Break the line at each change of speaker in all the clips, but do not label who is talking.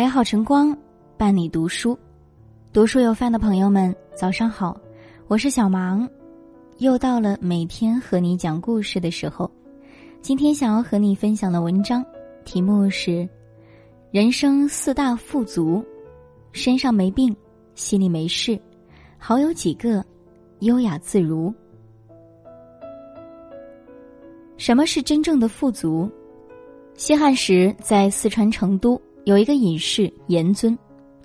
美好晨光伴你读书，读书有饭的朋友们，早上好，我是小芒，又到了每天和你讲故事的时候。今天想要和你分享的文章题目是：人生四大富足，身上没病，心里没事，好友几个，优雅自如。什么是真正的富足？西汉时，在四川成都。有一个隐士严尊，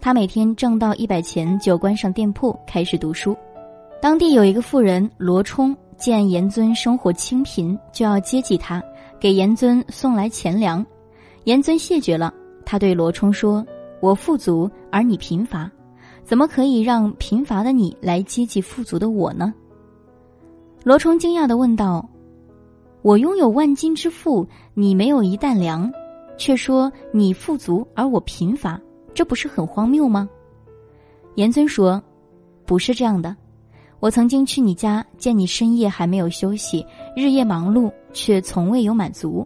他每天挣到一百钱就关上店铺开始读书。当地有一个富人罗冲，见严尊生活清贫，就要接济他，给严尊送来钱粮。严尊谢绝了，他对罗冲说：“我富足，而你贫乏，怎么可以让贫乏的你来接济富足的我呢？”罗冲惊讶的问道：“我拥有万金之富，你没有一担粮。”却说你富足而我贫乏，这不是很荒谬吗？严尊说：“不是这样的，我曾经去你家，见你深夜还没有休息，日夜忙碌，却从未有满足。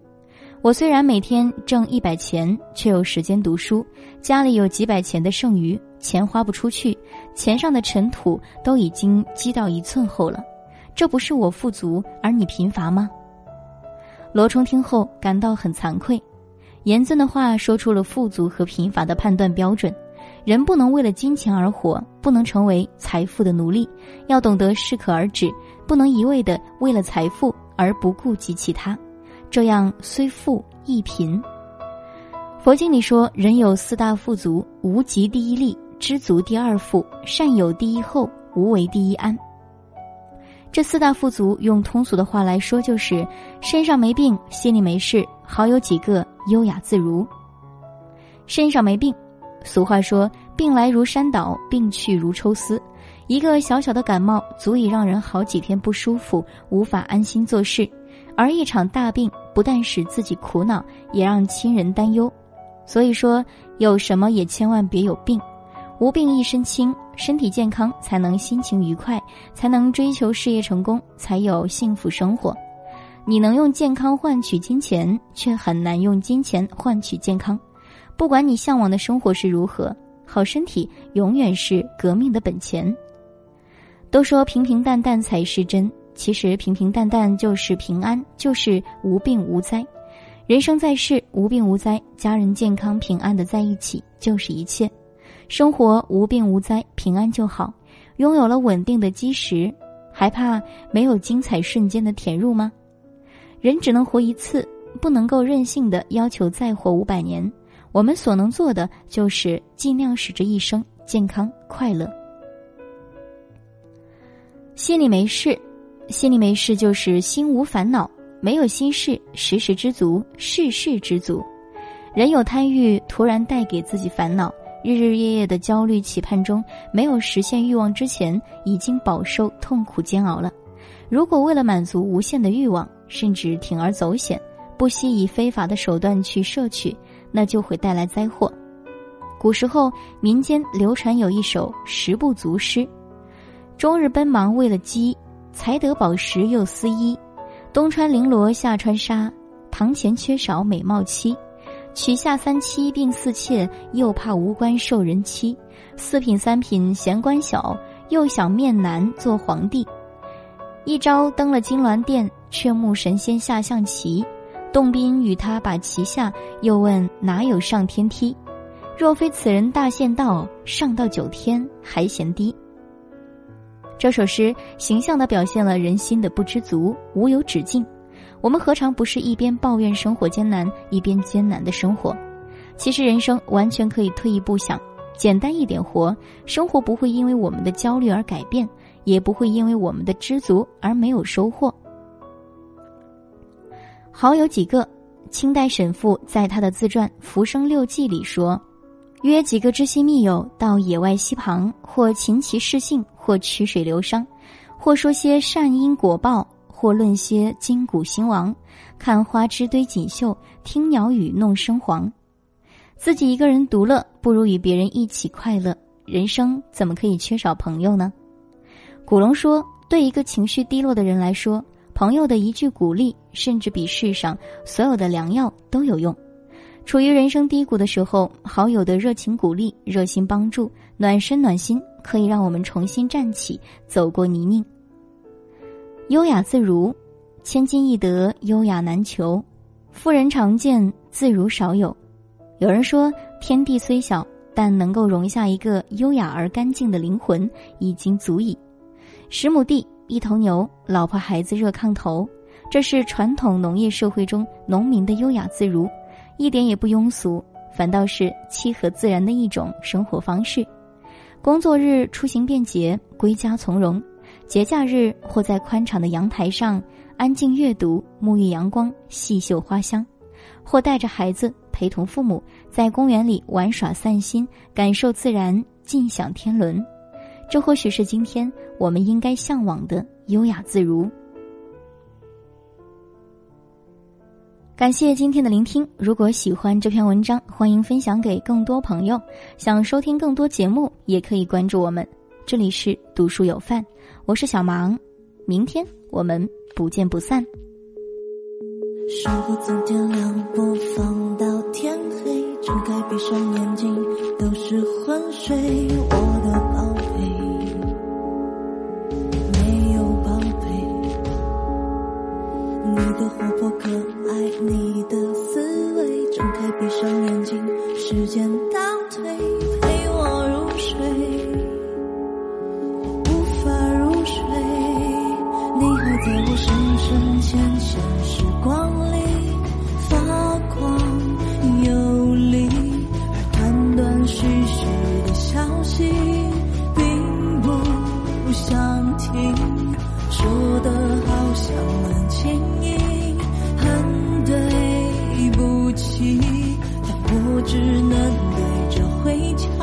我虽然每天挣一百钱，却有时间读书，家里有几百钱的剩余，钱花不出去，钱上的尘土都已经积到一寸厚了，这不是我富足而你贫乏吗？”罗冲听后感到很惭愧。严尊的话说出了富足和贫乏的判断标准：人不能为了金钱而活，不能成为财富的奴隶，要懂得适可而止，不能一味的为了财富而不顾及其他，这样虽富亦贫。佛经里说，人有四大富足：无极第一利，知足第二富，善有第一厚，无为第一安。这四大富足，用通俗的话来说，就是身上没病，心里没事，好友几个，优雅自如。身上没病，俗话说“病来如山倒，病去如抽丝”。一个小小的感冒，足以让人好几天不舒服，无法安心做事；而一场大病，不但使自己苦恼，也让亲人担忧。所以说，有什么也千万别有病。无病一身轻，身体健康才能心情愉快，才能追求事业成功，才有幸福生活。你能用健康换取金钱，却很难用金钱换取健康。不管你向往的生活是如何，好身体永远是革命的本钱。都说平平淡淡才是真，其实平平淡淡就是平安，就是无病无灾。人生在世，无病无灾，家人健康平安的在一起，就是一切。生活无病无灾，平安就好。拥有了稳定的基石，还怕没有精彩瞬间的填入吗？人只能活一次，不能够任性的要求再活五百年。我们所能做的，就是尽量使这一生健康快乐。心里没事，心里没事就是心无烦恼，没有心事，时时知足，事事知足。人有贪欲，突然带给自己烦恼。日日夜夜的焦虑期盼中，没有实现欲望之前，已经饱受痛苦煎熬了。如果为了满足无限的欲望，甚至铤而走险，不惜以非法的手段去摄取，那就会带来灾祸。古时候民间流传有一首食不足诗：终日奔忙为了饥，才得饱食又思衣。冬穿绫罗夏穿纱，堂前缺少美貌妻。娶下三妻并四妾，又怕无官受人欺；四品三品嫌官小，又想面难做皇帝。一朝登了金銮殿，却慕神仙下象棋。洞宾与他把棋下，又问哪有上天梯？若非此人大限到，上到九天还嫌低。这首诗形象地表现了人心的不知足，无有止境。我们何尝不是一边抱怨生活艰难，一边艰难的生活？其实人生完全可以退一步想，简单一点活，生活不会因为我们的焦虑而改变，也不会因为我们的知足而没有收获。好友几个？清代沈复在他的自传《浮生六记》里说：“约几个知心密友到野外溪旁，或琴棋试兴，或曲水流觞，或说些善因果报。”或论些今古兴亡，看花枝堆锦绣，听鸟语弄声簧。自己一个人独乐，不如与别人一起快乐。人生怎么可以缺少朋友呢？古龙说：“对一个情绪低落的人来说，朋友的一句鼓励，甚至比世上所有的良药都有用。”处于人生低谷的时候，好友的热情鼓励、热心帮助、暖身暖心，可以让我们重新站起，走过泥泞。优雅自如，千金易得，优雅难求。富人常见，自如少有。有人说，天地虽小，但能够容下一个优雅而干净的灵魂，已经足矣。十亩地，一头牛，老婆孩子热炕头，这是传统农业社会中农民的优雅自如。一点也不庸俗，反倒是契合自然的一种生活方式。工作日出行便捷，归家从容；节假日或在宽敞的阳台上安静阅读，沐浴阳光，细嗅花香；或带着孩子陪同父母在公园里玩耍散心，感受自然，尽享天伦。这或许是今天我们应该向往的优雅自如。感谢今天的聆听。如果喜欢这篇文章，欢迎分享给更多朋友。想收听更多节目，也可以关注我们。这里是读书有范，我是小芒。明天我们不见不散。
生活从天亮播放到天黑，睁开闭上眼睛都是昏睡。我的宝你的思维，睁开闭上眼睛，时间倒退，陪我入睡。无法入睡，你还在我深深浅浅时光。但我只能对着灰墙。